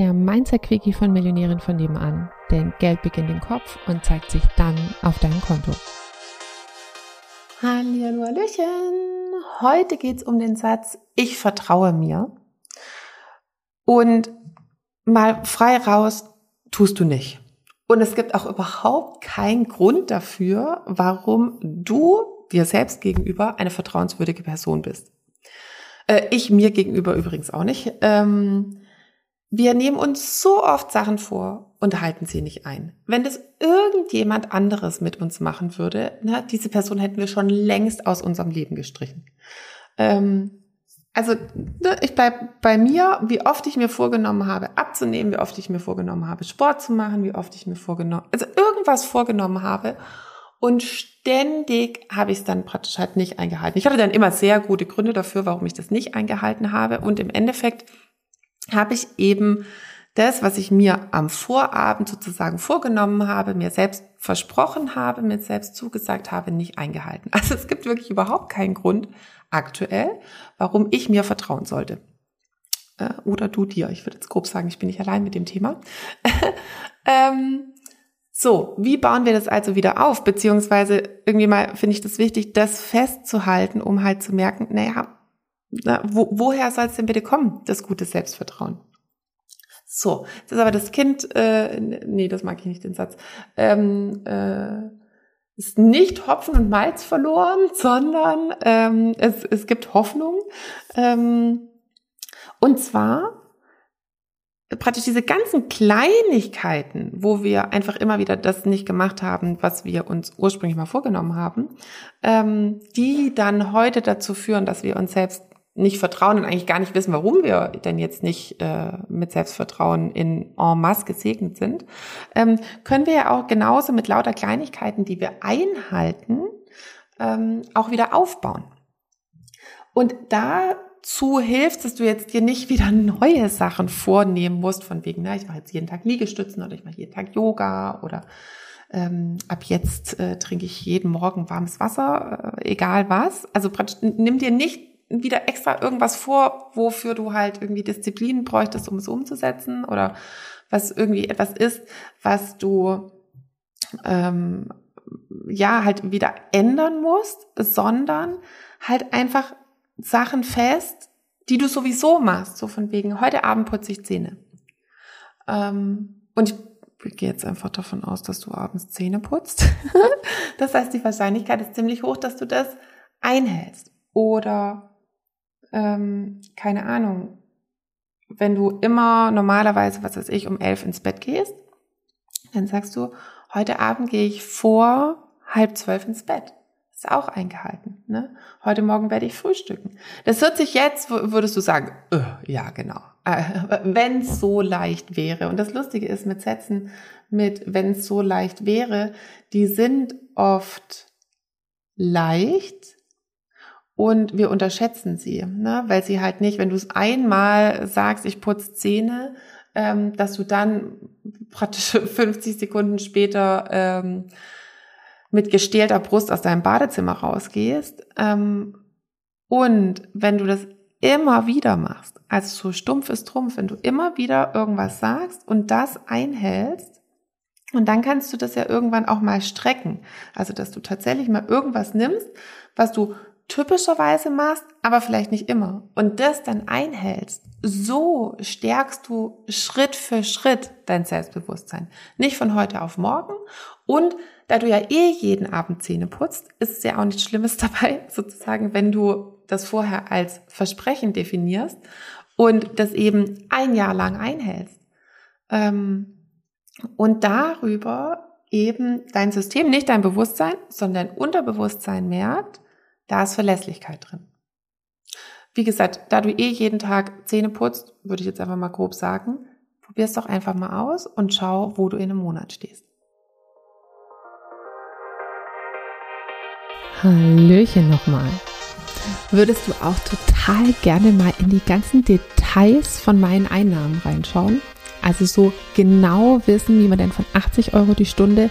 der Mindset-Quickie von Millionären von nebenan. Denn Geld beginnt im Kopf und zeigt sich dann auf deinem Konto. Hallo, Hallöchen. Heute geht es um den Satz, ich vertraue mir. Und mal frei raus, tust du nicht. Und es gibt auch überhaupt keinen Grund dafür, warum du dir selbst gegenüber eine vertrauenswürdige Person bist. Äh, ich mir gegenüber übrigens auch nicht. Ähm, wir nehmen uns so oft Sachen vor und halten sie nicht ein. Wenn das irgendjemand anderes mit uns machen würde, na, diese Person hätten wir schon längst aus unserem Leben gestrichen. Ähm, also ne, ich bleib bei mir, wie oft ich mir vorgenommen habe, abzunehmen, wie oft ich mir vorgenommen habe, Sport zu machen, wie oft ich mir vorgenommen, also irgendwas vorgenommen habe und ständig habe ich es dann praktisch halt nicht eingehalten. Ich hatte dann immer sehr gute Gründe dafür, warum ich das nicht eingehalten habe. Und im Endeffekt habe ich eben das, was ich mir am Vorabend sozusagen vorgenommen habe, mir selbst versprochen habe, mir selbst zugesagt habe, nicht eingehalten. Also es gibt wirklich überhaupt keinen Grund aktuell, warum ich mir vertrauen sollte. Äh, oder du dir. Ich würde jetzt grob sagen, ich bin nicht allein mit dem Thema. ähm, so, wie bauen wir das also wieder auf? Beziehungsweise irgendwie mal finde ich das wichtig, das festzuhalten, um halt zu merken, naja, na, wo, woher soll es denn bitte kommen, das gute Selbstvertrauen? So, das ist aber das Kind, äh, nee, das mag ich nicht, den Satz, ähm, äh, ist nicht Hopfen und Malz verloren, sondern ähm, es, es gibt Hoffnung. Ähm, und zwar praktisch diese ganzen Kleinigkeiten, wo wir einfach immer wieder das nicht gemacht haben, was wir uns ursprünglich mal vorgenommen haben, ähm, die dann heute dazu führen, dass wir uns selbst nicht vertrauen und eigentlich gar nicht wissen, warum wir denn jetzt nicht äh, mit Selbstvertrauen in en masse gesegnet sind, ähm, können wir ja auch genauso mit lauter Kleinigkeiten, die wir einhalten, ähm, auch wieder aufbauen. Und da dazu hilft, dass du jetzt dir nicht wieder neue Sachen vornehmen musst, von wegen, na, ich mache jetzt jeden Tag Liegestützen oder ich mache jeden Tag Yoga oder ähm, ab jetzt äh, trinke ich jeden Morgen warmes Wasser, äh, egal was. Also nimm dir nicht wieder extra irgendwas vor, wofür du halt irgendwie Disziplin bräuchtest, um es umzusetzen oder was irgendwie etwas ist, was du ähm, ja halt wieder ändern musst, sondern halt einfach Sachen fest, die du sowieso machst. So von wegen, heute Abend putze ich Zähne. Ähm, und ich gehe jetzt einfach davon aus, dass du abends Zähne putzt. das heißt, die Wahrscheinlichkeit ist ziemlich hoch, dass du das einhältst. Oder, ähm, keine Ahnung, wenn du immer normalerweise, was weiß ich, um elf ins Bett gehst, dann sagst du, heute Abend gehe ich vor halb zwölf ins Bett. Ist auch eingehalten. Ne? Heute Morgen werde ich frühstücken. Das hört sich jetzt, würdest du sagen, öh, ja, genau. Äh, wenn es so leicht wäre. Und das Lustige ist mit Sätzen mit, wenn es so leicht wäre, die sind oft leicht und wir unterschätzen sie, ne? weil sie halt nicht, wenn du es einmal sagst, ich putze Zähne, ähm, dass du dann praktisch 50 Sekunden später ähm, mit gestählter Brust aus deinem Badezimmer rausgehst. Ähm, und wenn du das immer wieder machst, also so stumpf ist Trumpf, wenn du immer wieder irgendwas sagst und das einhältst, und dann kannst du das ja irgendwann auch mal strecken. Also, dass du tatsächlich mal irgendwas nimmst, was du typischerweise machst, aber vielleicht nicht immer. Und das dann einhältst. So stärkst du Schritt für Schritt dein Selbstbewusstsein. Nicht von heute auf morgen. Und da du ja eh jeden Abend Zähne putzt, ist es ja auch nichts Schlimmes dabei, sozusagen, wenn du das vorher als Versprechen definierst und das eben ein Jahr lang einhältst. Ähm, und darüber eben dein System, nicht dein Bewusstsein, sondern dein Unterbewusstsein merkt, da ist Verlässlichkeit drin. Wie gesagt, da du eh jeden Tag Zähne putzt, würde ich jetzt einfach mal grob sagen, probier es doch einfach mal aus und schau, wo du in einem Monat stehst. Hallöchen nochmal. Würdest du auch total gerne mal in die ganzen Details von meinen Einnahmen reinschauen? Also so genau wissen, wie man denn von 80 Euro die Stunde